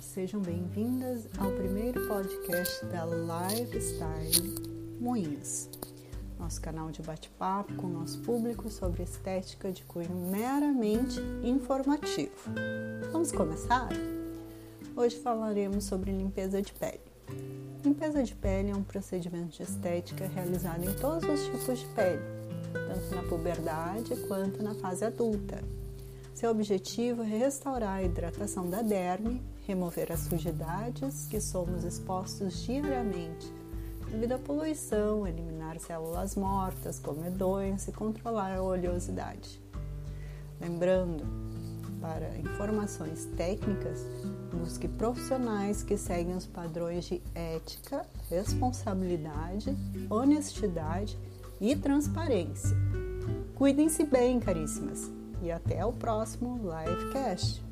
sejam bem-vindas ao primeiro podcast da Lifestyle Moinhos, nosso canal de bate-papo com nosso público sobre estética de cunho meramente informativo. Vamos começar? Hoje falaremos sobre limpeza de pele. Limpeza de pele é um procedimento de estética realizado em todos os tipos de pele, tanto na puberdade quanto na fase adulta seu objetivo é restaurar a hidratação da derme, remover as sujidades que somos expostos diariamente devido à poluição, eliminar células mortas, comedões e controlar a oleosidade. Lembrando, para informações técnicas, busque profissionais que seguem os padrões de ética, responsabilidade, honestidade e transparência. Cuidem-se bem, caríssimas! E até o próximo Livecast.